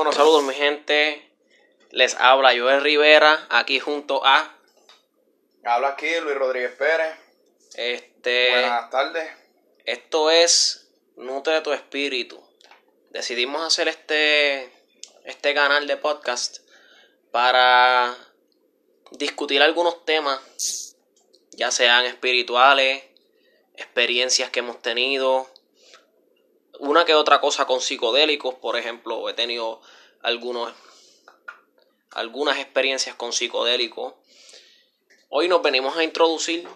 Bueno, saludos mi gente. Les habla Joel Rivera, aquí junto a... Habla aquí Luis Rodríguez Pérez. Este... Buenas tardes. Esto es Nutre tu Espíritu. Decidimos hacer este, este canal de podcast para discutir algunos temas, ya sean espirituales, experiencias que hemos tenido, una que otra cosa con psicodélicos, por ejemplo, he tenido algunos, algunas experiencias con psicodélicos. Hoy nos venimos a introducir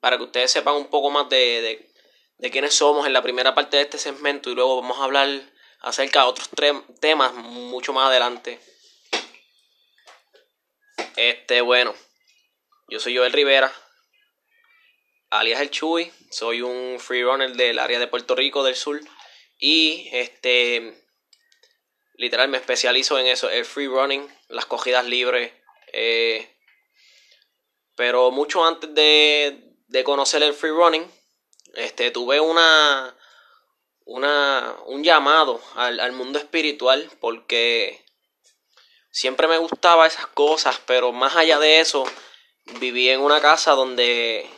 para que ustedes sepan un poco más de, de, quiénes somos en la primera parte de este segmento y luego vamos a hablar acerca de otros temas mucho más adelante. Este, bueno, yo soy Joel Rivera, alias el Chuy, soy un freerunner del área de Puerto Rico del sur y este literal me especializo en eso, el free running, las cogidas libres. Eh, pero mucho antes de, de, conocer el free running, este, tuve una, una, un llamado al, al mundo espiritual porque siempre me gustaba esas cosas, pero más allá de eso, viví en una casa donde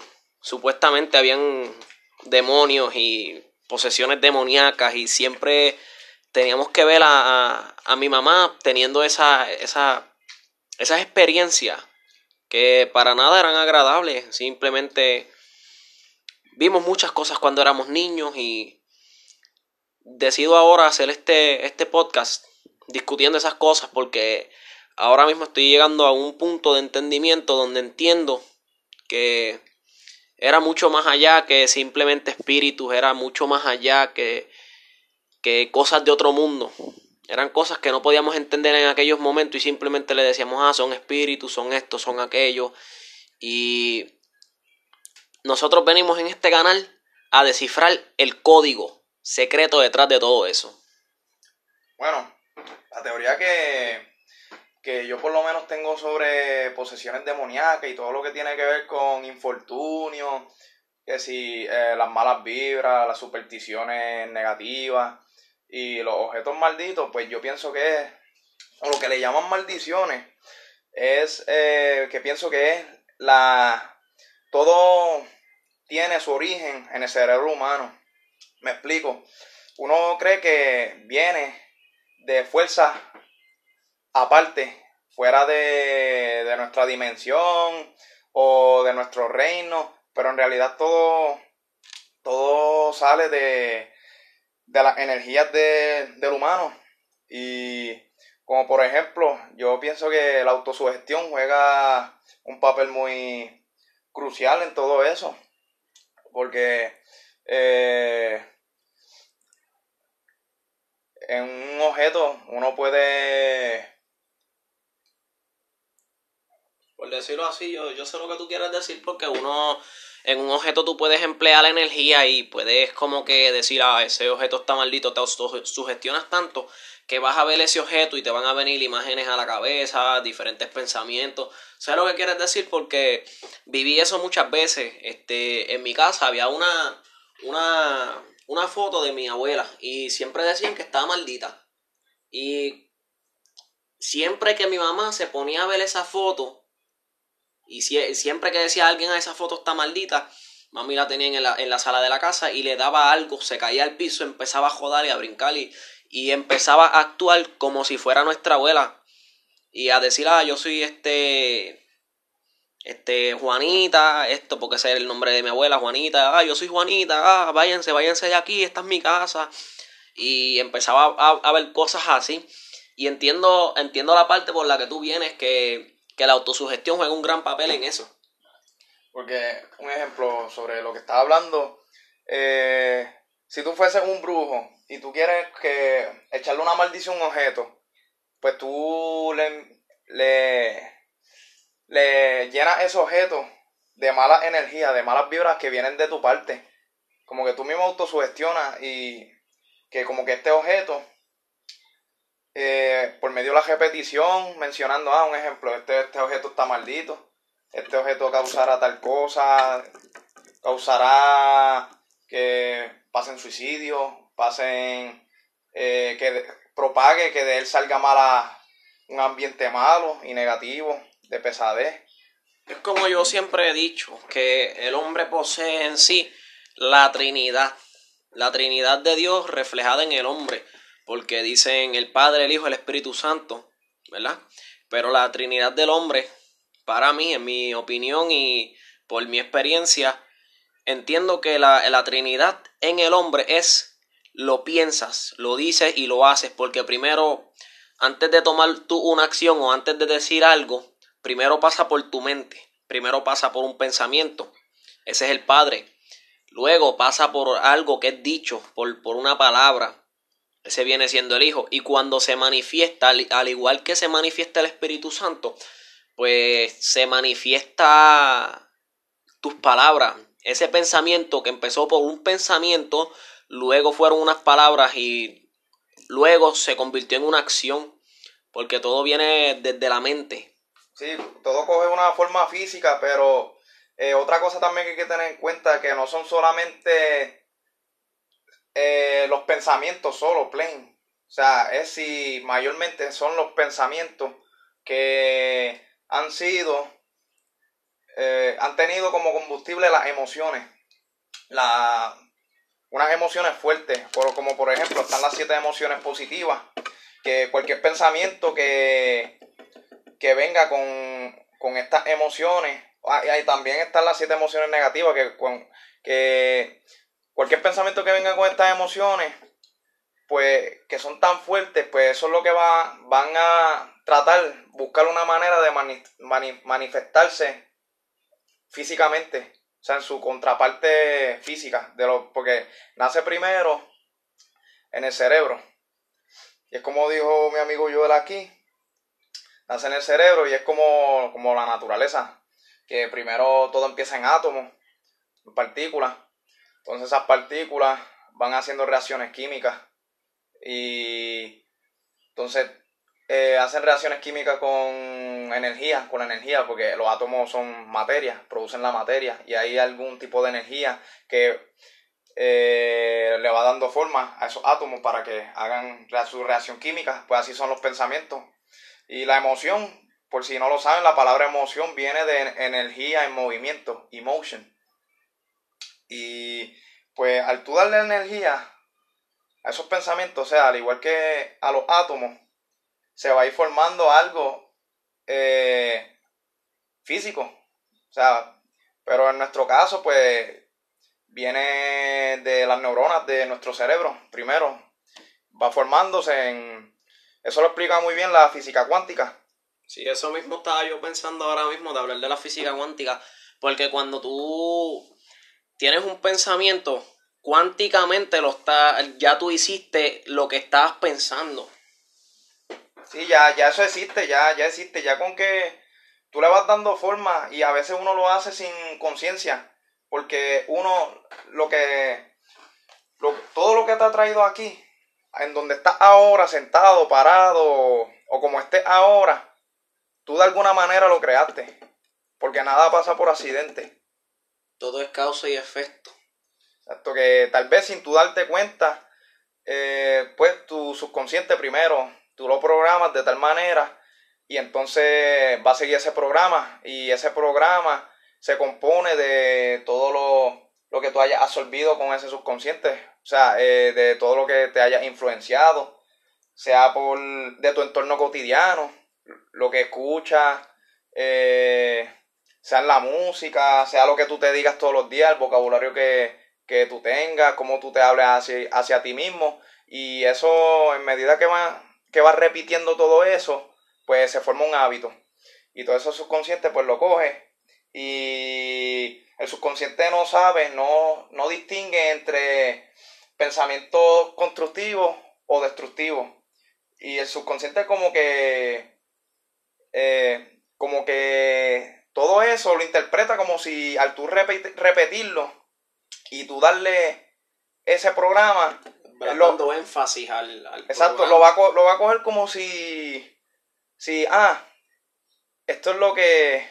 supuestamente habían demonios y posesiones demoníacas y siempre teníamos que ver a, a, mi mamá teniendo esa, esa, esas experiencias que para nada eran agradables, simplemente vimos muchas cosas cuando éramos niños y decido ahora hacer este, este podcast discutiendo esas cosas porque ahora mismo estoy llegando a un punto de entendimiento donde entiendo que era mucho más allá que simplemente espíritus, era mucho más allá que, que cosas de otro mundo. Eran cosas que no podíamos entender en aquellos momentos y simplemente le decíamos, ah, son espíritus, son estos, son aquellos. Y nosotros venimos en este canal a descifrar el código secreto detrás de todo eso. Bueno, la teoría que que yo por lo menos tengo sobre posesiones demoníacas y todo lo que tiene que ver con infortunio, que si eh, las malas vibras, las supersticiones negativas y los objetos malditos, pues yo pienso que o lo que le llaman maldiciones, es eh, que pienso que es la, todo tiene su origen en el cerebro humano. Me explico. Uno cree que viene de fuerzas aparte, fuera de, de nuestra dimensión o de nuestro reino, pero en realidad todo, todo sale de, de las energías de, del humano. Y como por ejemplo, yo pienso que la autosugestión juega un papel muy crucial en todo eso. Porque eh, en un objeto uno puede por decirlo así, yo, yo sé lo que tú quieres decir porque uno en un objeto tú puedes emplear energía y puedes como que decir, ah, ese objeto está maldito, te sugestionas tanto que vas a ver ese objeto y te van a venir imágenes a la cabeza, diferentes pensamientos. sé lo que quieres decir? Porque viví eso muchas veces. Este, en mi casa había una, una, una foto de mi abuela y siempre decían que estaba maldita. Y siempre que mi mamá se ponía a ver esa foto, y siempre que decía alguien a ah, esa foto está maldita, mami la tenía en la, en la, sala de la casa y le daba algo, se caía al piso, empezaba a jodar y a brincar y, y empezaba a actuar como si fuera nuestra abuela. Y a decir, ah, yo soy este. Este, Juanita, esto porque ese es el nombre de mi abuela, Juanita, ah, yo soy Juanita, ah, váyanse, váyanse de aquí, esta es mi casa. Y empezaba a, a ver cosas así. Y entiendo, entiendo la parte por la que tú vienes que que la autosugestión juega un gran papel en eso. Porque, un ejemplo sobre lo que estaba hablando, eh, si tú fueses un brujo y tú quieres que echarle una maldición a un objeto, pues tú le, le, le llenas ese objeto de malas energías, de malas vibras que vienen de tu parte. Como que tú mismo autosugestionas y que como que este objeto por medio de la repetición, mencionando, ah, un ejemplo, este, este objeto está maldito, este objeto causará tal cosa, causará que pasen suicidios, pasen, eh, que propague que de él salga mala, un ambiente malo y negativo, de pesadez. Es como yo siempre he dicho, que el hombre posee en sí la Trinidad, la Trinidad de Dios reflejada en el hombre, porque dicen el Padre, el Hijo, el Espíritu Santo, ¿verdad? Pero la Trinidad del hombre, para mí, en mi opinión y por mi experiencia, entiendo que la, la Trinidad en el hombre es lo piensas, lo dices y lo haces, porque primero, antes de tomar tú una acción o antes de decir algo, primero pasa por tu mente, primero pasa por un pensamiento, ese es el Padre, luego pasa por algo que es dicho, por, por una palabra, ese viene siendo el Hijo, y cuando se manifiesta, al igual que se manifiesta el Espíritu Santo, pues se manifiesta tus palabras, ese pensamiento que empezó por un pensamiento, luego fueron unas palabras y luego se convirtió en una acción, porque todo viene desde la mente. Sí, todo coge una forma física, pero eh, otra cosa también que hay que tener en cuenta que no son solamente eh, los pensamientos solo, plain. O sea, es si mayormente son los pensamientos que han sido, eh, han tenido como combustible las emociones. La, unas emociones fuertes, como por ejemplo están las siete emociones positivas, que cualquier pensamiento que, que venga con, estas emociones, ah, y también están las siete emociones negativas, que, que cualquier pensamiento que venga con estas emociones, pues que son tan fuertes, pues eso es lo que va, van a tratar, buscar una manera de manifestarse físicamente o sea, en su contraparte física, de lo, porque nace primero en el cerebro. Y es como dijo mi amigo Joel aquí, nace en el cerebro y es como, como la naturaleza, que primero todo empieza en átomos, en partículas. Entonces esas partículas van haciendo reacciones químicas y entonces eh, hacen reacciones químicas con energía, con energía, porque los átomos son materia, producen la materia y hay algún tipo de energía que eh, le va dando forma a esos átomos para que hagan su reacción química, pues así son los pensamientos. Y la emoción, por si no lo saben, la palabra emoción viene de energía en movimiento, emotion. Y pues al tú darle energía a esos pensamientos, o sea, al igual que a los átomos, se va a ir formando algo eh, físico. O sea, pero en nuestro caso, pues, viene de las neuronas de nuestro cerebro, primero. Va formándose en... Eso lo explica muy bien la física cuántica. Sí, eso mismo estaba yo pensando ahora mismo de hablar de la física cuántica, porque cuando tú tienes un pensamiento, cuánticamente lo está, ya tú hiciste lo que estabas pensando. Sí, ya, ya eso existe, ya, ya existe, ya con que tú le vas dando forma y a veces uno lo hace sin conciencia, porque uno lo que, todo lo que te ha traído aquí, en donde estás ahora sentado, parado o como estés ahora, tú de alguna manera lo creaste, porque nada pasa por accidente. Todo es causa y efecto. Exacto, que tal vez sin tú darte cuenta, eh, pues tu subconsciente primero tú lo programas de tal manera y entonces va a seguir ese programa y ese programa se compone de todo lo, lo que tú hayas absorbido con ese subconsciente, o sea, eh, de todo lo que te haya influenciado, sea por de tu entorno cotidiano, lo que escuchas, eh, sea en la música, sea lo que tú te digas todos los días, el vocabulario que, que tú tengas, cómo tú te hables hacia, hacia ti mismo, y eso en medida que va que va repitiendo todo eso, pues se forma un hábito. Y todo eso subconsciente pues lo coge y el subconsciente no sabe, no, no distingue entre pensamientos constructivos o destructivos. Y el subconsciente como que, eh, como que todo eso lo interpreta como si al tú repetirlo y tú darle ese programa, dando énfasis al, Exacto, lo va, a, lo va a coger como si, si, ah, esto es lo que,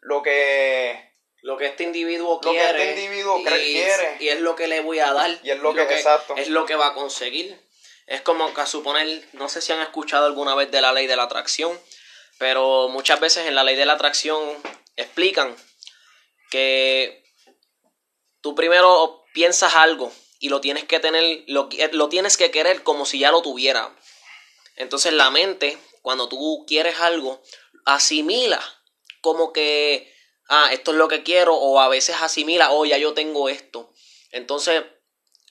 lo que... Lo que este individuo quiere. Lo que este individuo y, quiere. Y es lo que le voy a dar. Y es lo que, exacto. Es lo que va a conseguir. Es como que a suponer, no sé si han escuchado alguna vez de la ley de la atracción, pero muchas veces en la ley de la atracción explican que tú primero piensas algo y lo tienes que tener, lo, lo tienes que querer como si ya lo tuviera. Entonces la mente, cuando tú quieres algo, asimila como que, ah, esto es lo que quiero, o a veces asimila, oh, ya yo tengo esto. Entonces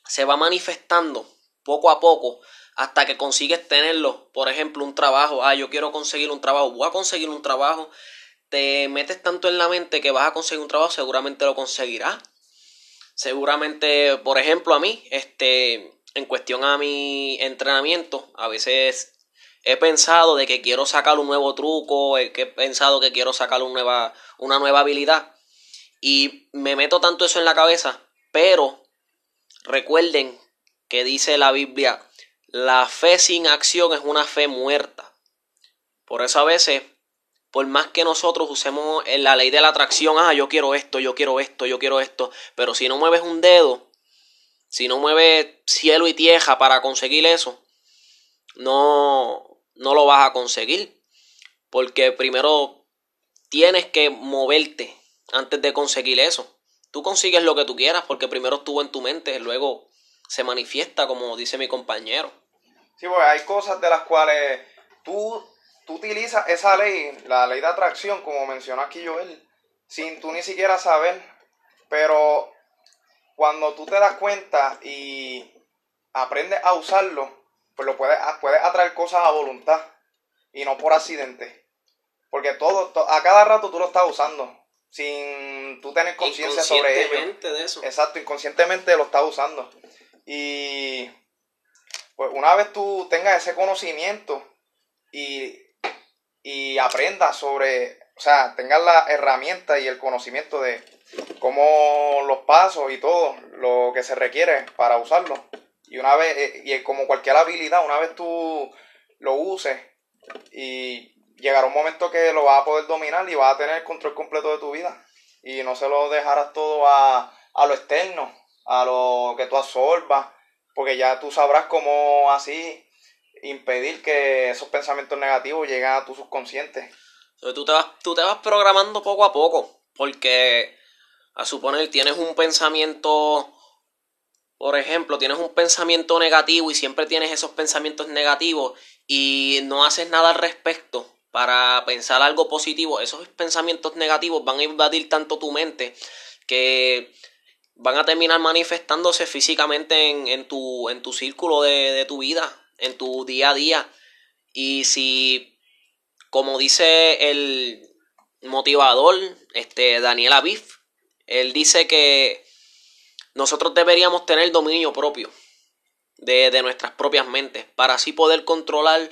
se va manifestando poco a poco hasta que consigues tenerlo. Por ejemplo, un trabajo, ah, yo quiero conseguir un trabajo, voy a conseguir un trabajo. Te metes tanto en la mente que vas a conseguir un trabajo, seguramente lo conseguirás. Seguramente, por ejemplo, a mí, este, en cuestión a mi entrenamiento, a veces he pensado de que quiero sacar un nuevo truco, que he pensado que quiero sacar nueva, una nueva habilidad. Y me meto tanto eso en la cabeza, pero recuerden que dice la Biblia, la fe sin acción es una fe muerta. Por eso a veces, por más que nosotros usemos la ley de la atracción, ah, yo quiero esto, yo quiero esto, yo quiero esto, pero si no mueves un dedo, si no mueves cielo y tierra para conseguir eso, no, no lo vas a conseguir. Porque primero tienes que moverte antes de conseguir eso. Tú consigues lo que tú quieras porque primero estuvo en tu mente, luego se manifiesta como dice mi compañero. Sí, pues hay cosas de las cuales tú, tú utilizas esa ley, la ley de atracción, como mencionó aquí Joel, sin tú ni siquiera saber, pero cuando tú te das cuenta y aprendes a usarlo, pues lo puedes, puedes atraer cosas a voluntad y no por accidente. Porque todo, a cada rato tú lo estás usando sin tú tener conciencia sobre ello. De eso. Exacto, inconscientemente lo estás usando. Y pues una vez tú tengas ese conocimiento y, y aprendas sobre, o sea, tengas la herramienta y el conocimiento de cómo los pasos y todo lo que se requiere para usarlo. Y una vez, eh, y como cualquier habilidad, una vez tú lo uses y llegará un momento que lo vas a poder dominar y vas a tener el control completo de tu vida. Y no se lo dejarás todo a, a lo externo, a lo que tú absorbas, porque ya tú sabrás cómo así impedir que esos pensamientos negativos lleguen a tu subconsciente. tú te vas, tú te vas programando poco a poco, porque a suponer tienes un pensamiento por ejemplo, tienes un pensamiento negativo y siempre tienes esos pensamientos negativos y no haces nada al respecto para pensar algo positivo, esos pensamientos negativos van a invadir tanto tu mente que van a terminar manifestándose físicamente en, tu, en tu círculo de, tu vida, en tu día a día. Y si, como dice el motivador, este, Daniel Aviv, él dice que nosotros deberíamos tener dominio propio de, de nuestras propias mentes para así poder controlar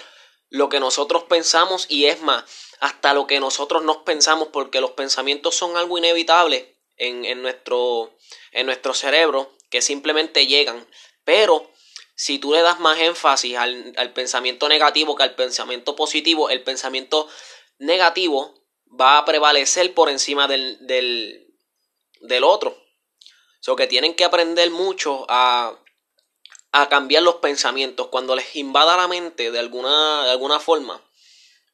lo que nosotros pensamos y es más, hasta lo que nosotros nos pensamos porque los pensamientos son algo inevitable en, en, nuestro, en nuestro cerebro que simplemente llegan. Pero si tú le das más énfasis al, al pensamiento negativo que al pensamiento positivo, el pensamiento negativo va a prevalecer por encima del, del, del otro. So que tienen que aprender mucho a, a cambiar los pensamientos. Cuando les invada la mente de alguna, de alguna forma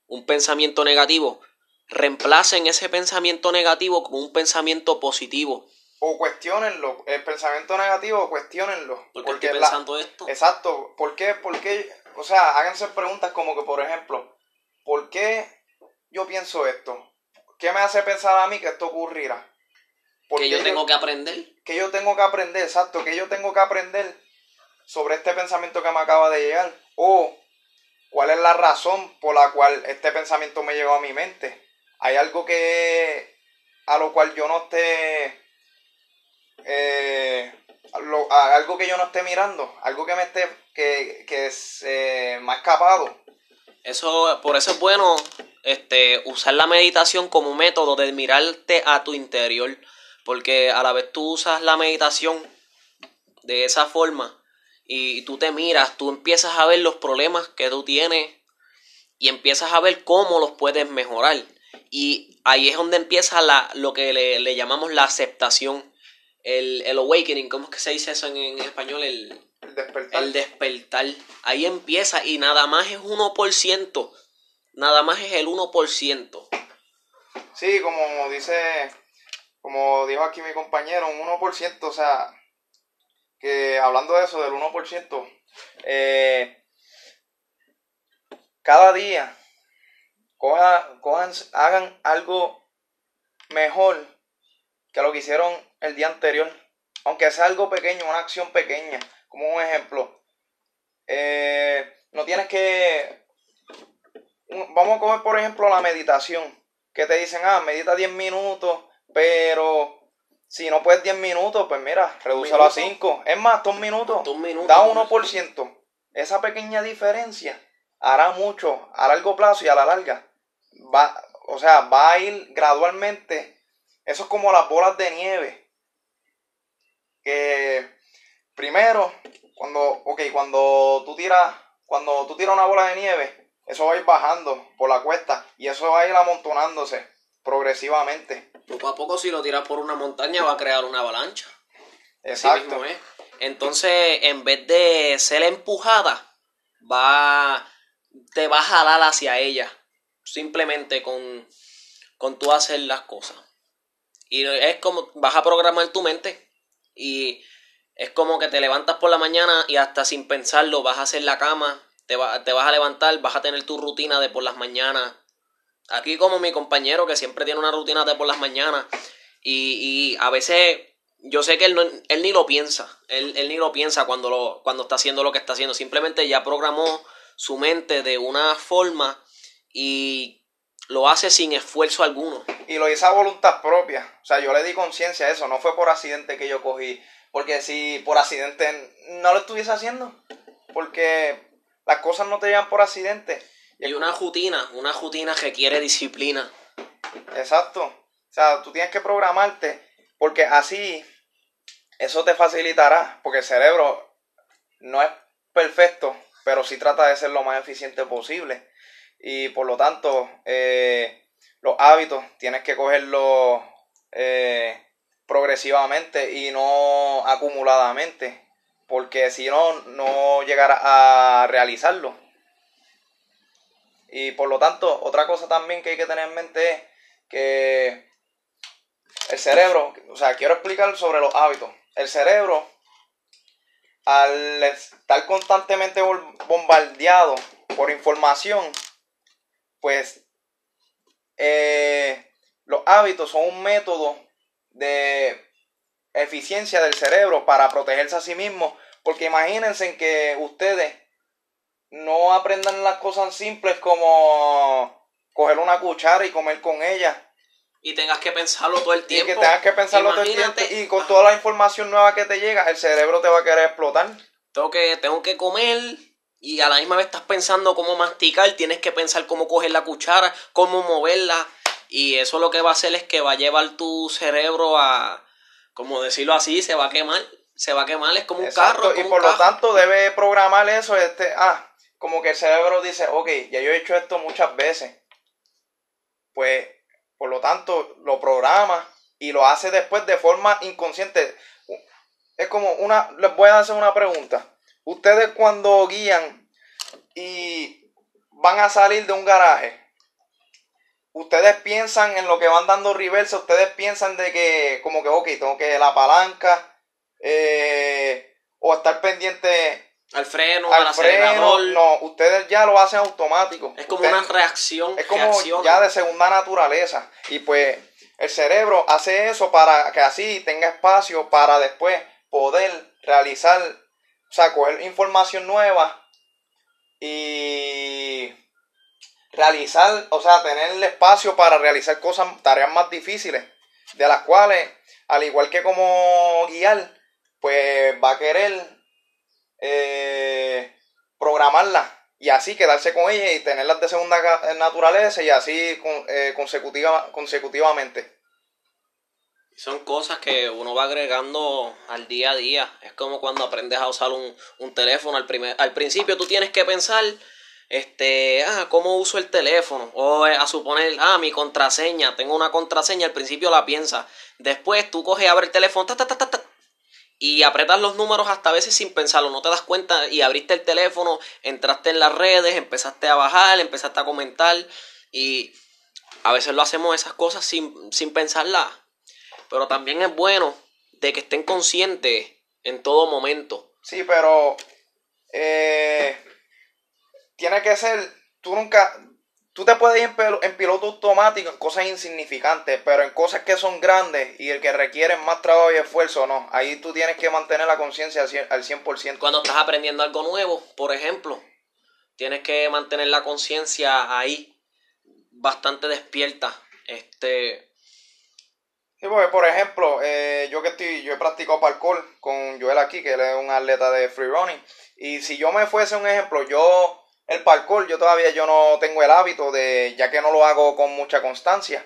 un pensamiento negativo, reemplacen ese pensamiento negativo con un pensamiento positivo. O cuestionenlo. El pensamiento negativo, cuestionenlo. ¿Por qué estoy pensando esto? Exacto. ¿Por qué? ¿Por qué? O sea, háganse preguntas como que, por ejemplo, ¿por qué yo pienso esto? ¿Qué me hace pensar a mí que esto ocurrirá? que yo tengo que aprender. Que yo tengo que aprender, exacto, que yo tengo que aprender sobre este pensamiento que me acaba de llegar. O cuál es la razón por la cual este pensamiento me llegó a mi mente. Hay algo que a lo cual yo no esté eh, algo que yo no esté mirando, algo que me esté que, que se me ha escapado. Eso, por eso es bueno este, usar la meditación como método de mirarte a tu interior porque a la vez tú usas la meditación de esa forma y tú te miras, tú empiezas a ver los problemas que tú tienes y empiezas a ver cómo los puedes mejorar. Y ahí es donde empieza la, lo que le, llamamos la aceptación. el, el awakening, ¿cómo es que se dice eso en, en español? El, El despertar. el despertar. Ahí empieza y nada más es 1%. Nada más es el 1%. Sí, como dice, como dijo aquí mi compañero, un 1%, o sea, que hablando de eso, del 1%, eh, cada día coja, cojan, hagan algo mejor que lo que hicieron el día anterior, aunque sea algo pequeño, una acción pequeña, como un ejemplo. Eh, no tienes que, vamos a coger por ejemplo la meditación que te dicen, ah, medita 10 minutos, pero si no puedes 10 minutos, pues mira, redúcelo a minuto. 5. Es más, dos minutos. Dos minutos. Da 1%. Esa pequeña diferencia hará mucho a largo plazo y a la larga. Va, o sea, va a ir gradualmente. Eso es como las bolas de nieve. Que primero, cuando, ok, cuando tú tiras, cuando tú tiras una bola de nieve, eso va a ir bajando por la cuesta y eso va a ir amontonándose progresivamente. Poco a poco, si lo tiras por una montaña, va a crear una avalancha. Exacto. mismo es. Entonces, en vez de ser empujada, va, te va a jalar hacia ella. Simplemente con, con tú hacer las cosas. Y es como, vas a programar tu mente. Y es como que te levantas por la mañana y hasta sin pensarlo vas a hacer la cama, te, va- te vas a levantar, vas a tener tu rutina de por las mañanas. Aquí como mi compañero que siempre tiene una rutina de por las mañanas. Y, y a veces yo sé que él, no, él ni lo piensa. Él, él ni lo piensa cuando, lo, cuando está haciendo lo que está haciendo. Simplemente ya programó su mente de una forma y lo hace sin esfuerzo alguno. Y lo hice a voluntad propia. O sea, yo le di conciencia a eso. No fue por accidente que yo cogí. Porque si por accidente no lo estuviese haciendo. Porque las cosas no te llegan por accidente. Y una rutina, una rutina requiere disciplina. Exacto. O sea, tú tienes que programarte. Porque así eso te facilitará. Porque el cerebro no es perfecto. Pero sí trata de ser lo más eficiente posible. Y por lo tanto, eh, los hábitos tienes que cogerlos eh, progresivamente y no acumuladamente, porque si no, no llegarás a realizarlo. Y por lo tanto, otra cosa también que hay que tener en mente es que el cerebro, o sea, quiero explicar sobre los hábitos. El cerebro, al estar constantemente bombardeado por información, pues eh, los hábitos son un método de eficiencia del cerebro para protegerse a sí mismo. Porque imagínense que ustedes no aprendan las cosas simples como coger una cuchara y comer con ella. Y tengas que pensarlo todo el Y tiempo. que tengas que pensarlo todo el tiempo. Y con toda la información nueva que te llega, el cerebro te va a querer explotar. Tengo que, tengo que comer y a la misma vez estás pensando cómo masticar, tienes que pensar cómo coger la cuchara, cómo moverla. Y eso lo que va a hacer es que va a llevar tu cerebro a, como decirlo así, se va a quemar. Se va a quemar, es como un carro. y por lo tanto debe programar eso, este, ah, como que el cerebro dice, ok, ya yo he hecho esto muchas veces. Pues, por lo tanto, lo programa y lo hace después de forma inconsciente. Es como una, les voy a hacer una pregunta. Ustedes cuando guían y van a salir de un garaje, ustedes piensan en lo que van dando reversa, ustedes piensan de que, como que, ok, tengo que la palanca, eh, o estar pendiente Al freno, al, al freno. acelerador. No, ustedes ya lo hacen automático. Es como Ustedes- una reacción. es como reacciona. ya de segunda naturaleza. Y pues el cerebro hace eso para que así tenga espacio para después poder realizar, o sea, coger información nueva y realizar, o sea, tener el espacio para realizar cosas, tareas más difíciles, de las cuales, al igual que como guiar, pues va a querer eh, programarlas y así quedarse con ellas y tenerlas de segunda naturaleza y así eh, consecutiva, consecutivamente. Son cosas que uno va agregando al día a día. Es como cuando aprendes a usar un, un teléfono. Al, primer, al principio tú tienes que pensar este, ah, ¿cómo uso el teléfono? O eh, a suponer, ah, mi contraseña, tengo una contraseña, al principio la piensas. Después tú coges, abres el teléfono, ta, ta, ta, ta, y apretas los números hasta a veces sin pensarlo, no te das cuenta y abriste el teléfono, entraste en las redes, empezaste a bajar, empezaste a comentar y a veces lo hacemos esas cosas sin, sin pensarlas. Pero también es bueno de que estén conscientes en todo momento. Sí, pero eh, tiene que ser, tú nunca, tú te puedes ir en, piloto automático en cosas insignificantes, pero en cosas que son grandes y el que requieren más trabajo y esfuerzo, no. Ahí tú tienes que mantener la conciencia al 100%. Cuando estás aprendiendo algo nuevo, por ejemplo, tienes que mantener la conciencia ahí bastante despierta. Este. Sí, porque, por ejemplo, eh, yo que estoy, yo he practicado parkour con Joel aquí, que él es un atleta de free running. Y si yo me fuese un ejemplo, yo, el parkour, yo todavía yo no tengo el hábito de, ya que no lo hago con mucha constancia,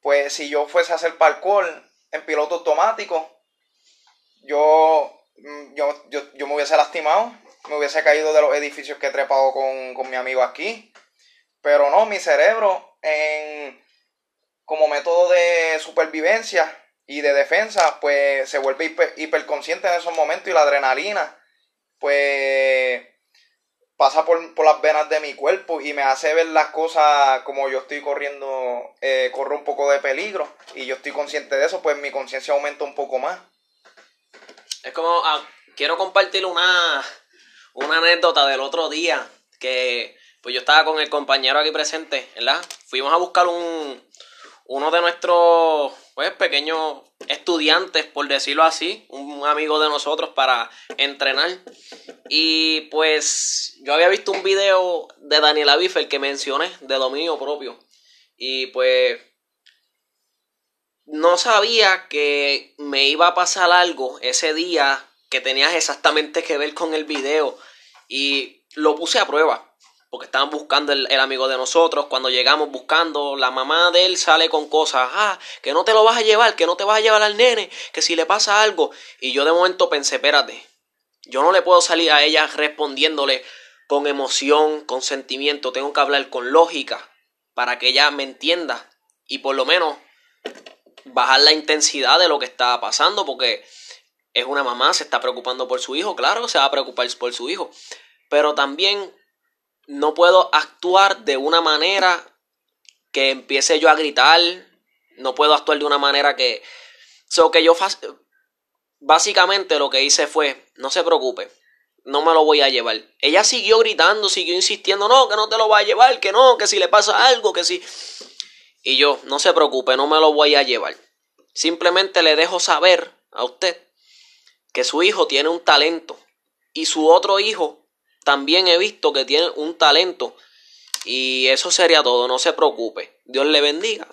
pues si yo fuese a hacer parkour en piloto automático, yo, mm, yo, yo, me hubiese lastimado, me hubiese caído de los edificios que he trepado con, con mi amigo aquí. Pero no, mi cerebro en, como método de supervivencia y de defensa, pues se vuelve hiper, hiperconsciente en esos momentos y la adrenalina, pues pasa por, las venas de mi cuerpo y me hace ver las cosas como yo estoy corriendo, eh, corro un poco de peligro y yo estoy consciente de eso, pues mi conciencia aumenta un poco más. Es como, ah, quiero compartir una, una anécdota del otro día que pues yo estaba con el compañero aquí presente, ¿verdad? Fuimos a buscar un, uno de nuestros pues, pequeños estudiantes, por decirlo así, un amigo de nosotros para entrenar. Y pues yo había visto un video de Daniela el que mencioné, de dominio propio. Y pues no sabía que me iba a pasar algo ese día que tenía exactamente que ver con el video. Y lo puse a prueba porque estaban buscando el, amigo de nosotros. Cuando llegamos buscando, la mamá de él sale con cosas, ah, que no te lo vas a llevar, que no te vas a llevar al nene, que si le pasa algo. Y yo de momento pensé, espérate, yo no le puedo salir a ella respondiéndole con emoción, con sentimiento, tengo que hablar con lógica para que ella me entienda y por lo menos bajar la intensidad de lo que está pasando, porque es una mamá, se está preocupando por su hijo, claro, se va a preocupar por su hijo, pero también no puedo actuar de una manera que empiece yo a gritar, no puedo actuar de una manera que... Que yo básicamente lo que hice fue, no se preocupe, no me lo voy a llevar. Ella siguió gritando, siguió insistiendo, no, que no te lo va a llevar, que no, que si le pasa algo, que si... Y yo, no se preocupe, no me lo voy a llevar. Simplemente le dejo saber a usted que su hijo tiene un talento y su otro hijo también he visto que tiene un talento. Y eso sería todo, no se preocupe. Dios le bendiga.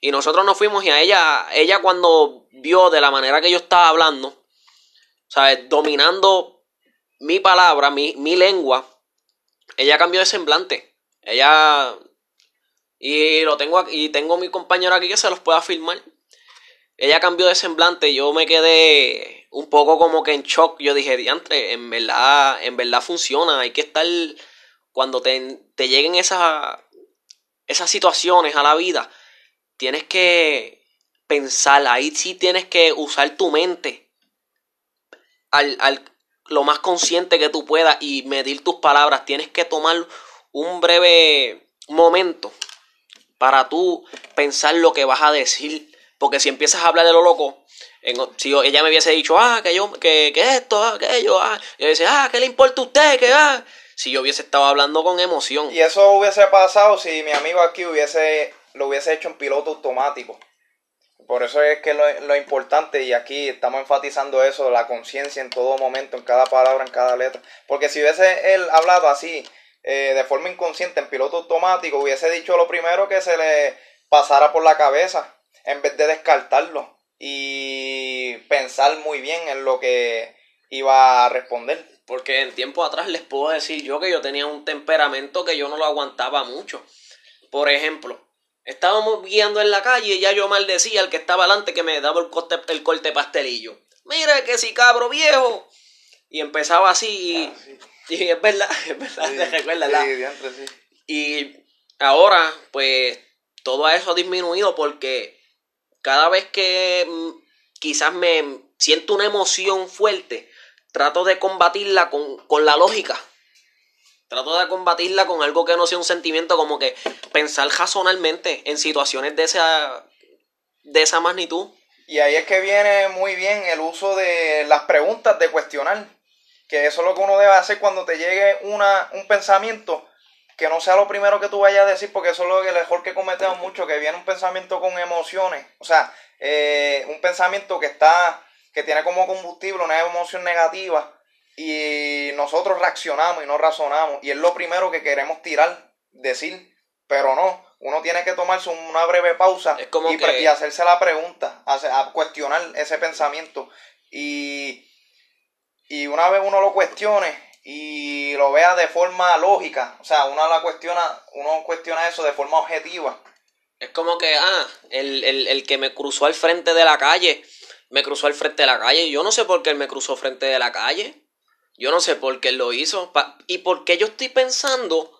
Y nosotros nos fuimos y a ella, ella cuando vio de la manera que yo estaba hablando, ¿sabes? Dominando mi palabra, mi, mi lengua, ella cambió de semblante. Ella... Y lo tengo aquí, y tengo mi compañero aquí que se los pueda filmar. Ella cambió de semblante, yo me quedé un poco como que en shock. Yo dije, diantre, en verdad, en verdad funciona. Hay que estar, cuando te, te lleguen esas, esas situaciones a la vida, tienes que pensar, ahí sí tienes que usar tu mente al, al, lo más consciente que tú puedas y medir tus palabras. Tienes que tomar un breve momento para tú pensar lo que vas a decir. Porque si empiezas a hablar de lo loco, si ella me hubiese dicho, ah, que yo, que, que esto, ah, aquello, ah, yo decía, ah, ¿qué le importa a usted? Que ah, si yo hubiese estado hablando con emoción. Y eso hubiese pasado si mi amigo aquí hubiese, lo hubiese hecho en piloto automático. Por eso es que lo, lo importante, y aquí estamos enfatizando eso, la conciencia en todo momento, en cada palabra, en cada letra. Porque si hubiese él hablado así, eh, de forma inconsciente, en piloto automático, hubiese dicho lo primero que se le pasara por la cabeza, en vez de descartarlo y pensar muy bien en lo que iba a responder. Porque en tiempo atrás les puedo decir yo que yo tenía un temperamento que yo no lo aguantaba mucho. Por ejemplo, estábamos guiando en la calle y ya yo maldecía al que estaba delante que me daba el corte, el corte pastelillo. Mire que si cabro viejo. Y empezaba así. Y es verdad, es verdad, Sí, te recuerdas, ¿verdad? Sí, diantre, sí. Y ahora, pues, todo eso ha disminuido porque cada vez que mm, quizás me siento una emoción fuerte, trato de combatirla con, con la lógica. Trato de combatirla con algo que no sea un sentimiento, como que pensar razonalmente en situaciones de esa, de esa magnitud. Y ahí es que viene muy bien el uso de las preguntas de cuestionar. Que eso es lo que uno debe hacer cuando te llegue una, un pensamiento que no sea lo primero que tú vayas a decir, porque eso es lo que el error que cometemos mucho, que viene un pensamiento con emociones, o sea, eh, un pensamiento que está, que tiene como combustible una emoción negativa y nosotros reaccionamos y no razonamos y es lo primero que queremos tirar, decir, pero no, uno tiene que tomarse una breve pausa Es como y, que- y hacerse la pregunta, a cuestionar ese pensamiento. Y, y una vez uno lo cuestione y lo vea de forma lógica, o sea, uno la cuestiona, uno cuestiona eso de forma objetiva. Es como que, ah, el, el, el que me cruzó al frente de la calle, me cruzó al frente de la calle. Yo no sé por qué él me cruzó frente de la calle. Yo no sé por qué él lo hizo. ¿Y por qué yo estoy pensando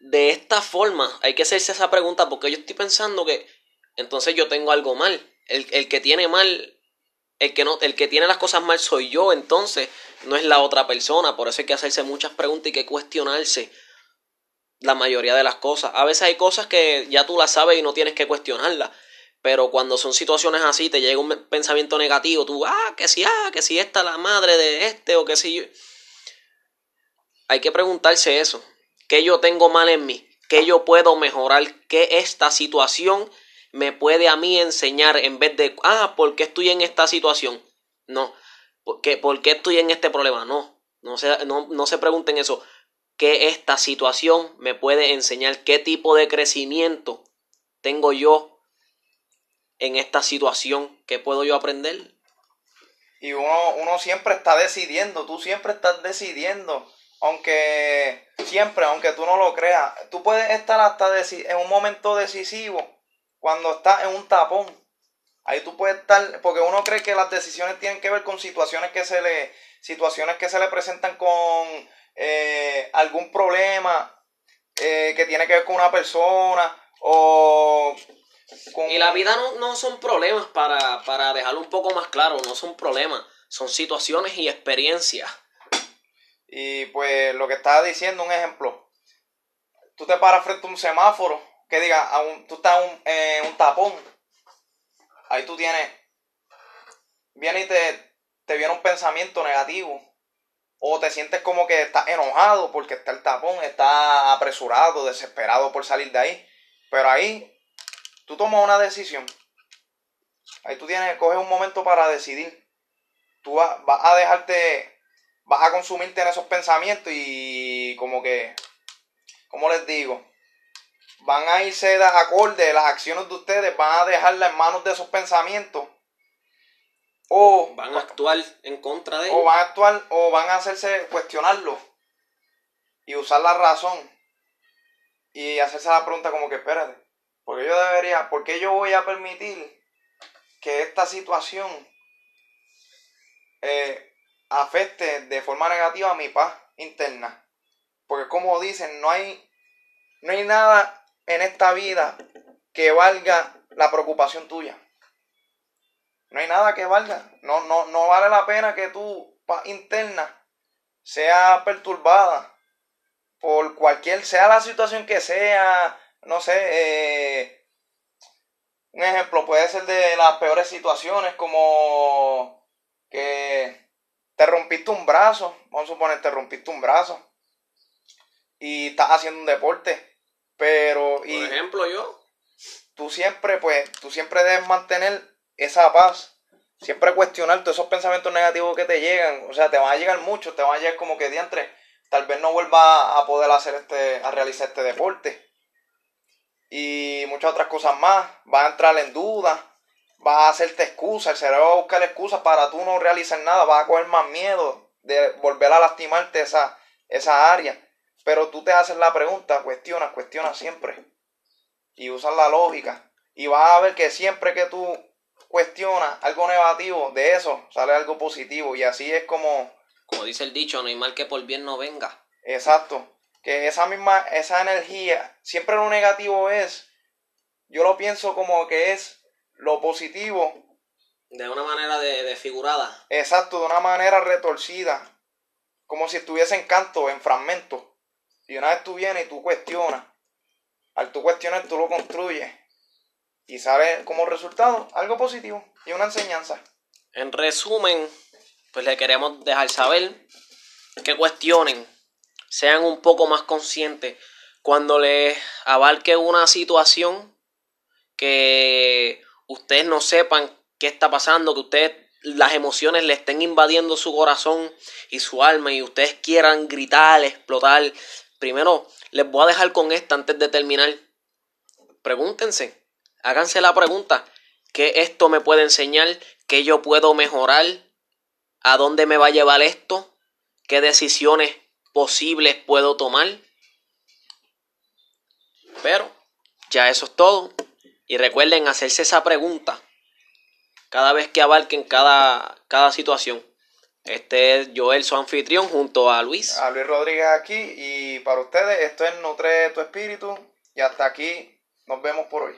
de esta forma? Hay que hacerse esa pregunta porque yo estoy pensando que entonces yo tengo algo mal. El, el que tiene mal, el que no, el que tiene las cosas mal soy yo, entonces no es la otra persona. Por eso hay que hacerse muchas preguntas y que cuestionarse la mayoría de las cosas. A veces hay cosas que ya tú las sabes y no tienes que cuestionarlas. Pero cuando son situaciones así, te llega un pensamiento negativo, tú, ah, que si, ah, que si esta es la madre de este o que si yo... Hay que preguntarse eso. ¿Qué yo tengo mal en mí? ¿Qué yo puedo mejorar? ¿Qué esta situación me puede a mí enseñar en vez de, ah, ¿por qué estoy en esta situación? No. ¿Por qué, por qué estoy en este problema? No. No se, no, no se pregunten eso. ¿Qué esta situación me puede enseñar? ¿Qué tipo de crecimiento tengo yo en esta situación? ¿Qué puedo yo aprender? Y uno, uno siempre está decidiendo, tú siempre estás decidiendo. Aunque siempre, aunque tú no lo creas, tú puedes estar hasta en un momento decisivo cuando estás en un tapón. Ahí tú puedes estar, porque uno cree que las decisiones tienen que ver con situaciones que se le, situaciones que se le presentan con eh, algún problema eh, que tiene que ver con una persona o con Y la vida no, no son problemas, para, para dejarlo un poco más claro, no son problemas, son situaciones y experiencias. Y pues lo que estaba diciendo, un ejemplo, tú te paras frente a un semáforo, que diga, tú estás en un, en un tapón, ahí tú tienes, viene y te, te viene un pensamiento negativo, o te sientes como que estás enojado porque está el tapón, estás apresurado, desesperado por salir de ahí, pero ahí tú tomas una decisión, ahí tú tienes, coges un momento para decidir, tú vas, vas a dejarte vas a consumirte en esos pensamientos y como que, ¿cómo les digo? Van a irse de acorde, las acciones de ustedes van a dejarlas en manos de esos pensamientos. O Van a actuar en contra de o ellos. van a actuar o van a hacerse cuestionarlo y usar la razón y hacerse la pregunta como que espérate, porque yo debería, ¿por qué yo voy a permitir que esta situación eh, afecte de forma negativa a mi paz interna? Porque como dicen, no hay, no hay nada en esta vida que valga la preocupación tuya. No hay nada que valga. No, no, no vale la pena que tu paz interna sea perturbada por cualquier, sea la situación que sea, no sé, eh, un ejemplo puede ser de las peores situaciones como que te rompiste un brazo, vamos a suponer te rompiste un brazo y estás haciendo un deporte, pero Por y ejemplo, yo. tú siempre, pues, tú siempre debes mantener esa paz. Siempre cuestionar todos esos pensamientos negativos que te llegan. O sea, te van a llegar muchos, te van a llegar como que diantre. Tal vez no vuelva a poder hacer este, a realizar este deporte. Y muchas otras cosas más. Va a entrar en duda. Va a hacerte excusas. El cerebro va a buscar excusas para tú no realizar nada. Va a coger más miedo de volver a lastimarte esa, esa área. Pero tú te haces la pregunta, cuestionas, cuestionas siempre y usas la lógica. Y vas a ver que siempre que tú cuestionas algo negativo, de eso sale algo positivo. Y así es como, como dice el dicho, no hay mal que por bien no venga. Exacto. Que esa misma, esa energía, siempre lo negativo es, yo lo pienso como que es lo positivo. De una manera de, figurada. Exacto, de una manera retorcida. Como si estuviese en canto, en fragmentos. Y una vez tú vienes y tú cuestionas. Al tú cuestionar, tú lo construyes. Y sale como resultado algo positivo y una enseñanza. En resumen, pues le queremos dejar saber que cuestionen, sean un poco más conscientes cuando les abarque una situación que ustedes no sepan qué está pasando, que ustedes las emociones le estén invadiendo su corazón y su alma y ustedes quieran gritar, explotar. Primero, les voy a dejar con esta antes de terminar. Pregúntense, háganse la pregunta, ¿qué esto me puede enseñar? ¿Qué yo puedo mejorar? ¿A dónde me va a llevar esto? ¿Qué decisiones posibles puedo tomar? Pero ya eso es todo. Y recuerden hacerse esa pregunta cada vez que abarquen cada, cada situación. Este es Joel, su anfitrión, junto a Luis. A Luis Rodríguez aquí. Y para ustedes, esto es Nutre tu Espíritu. Y hasta aquí nos vemos por hoy.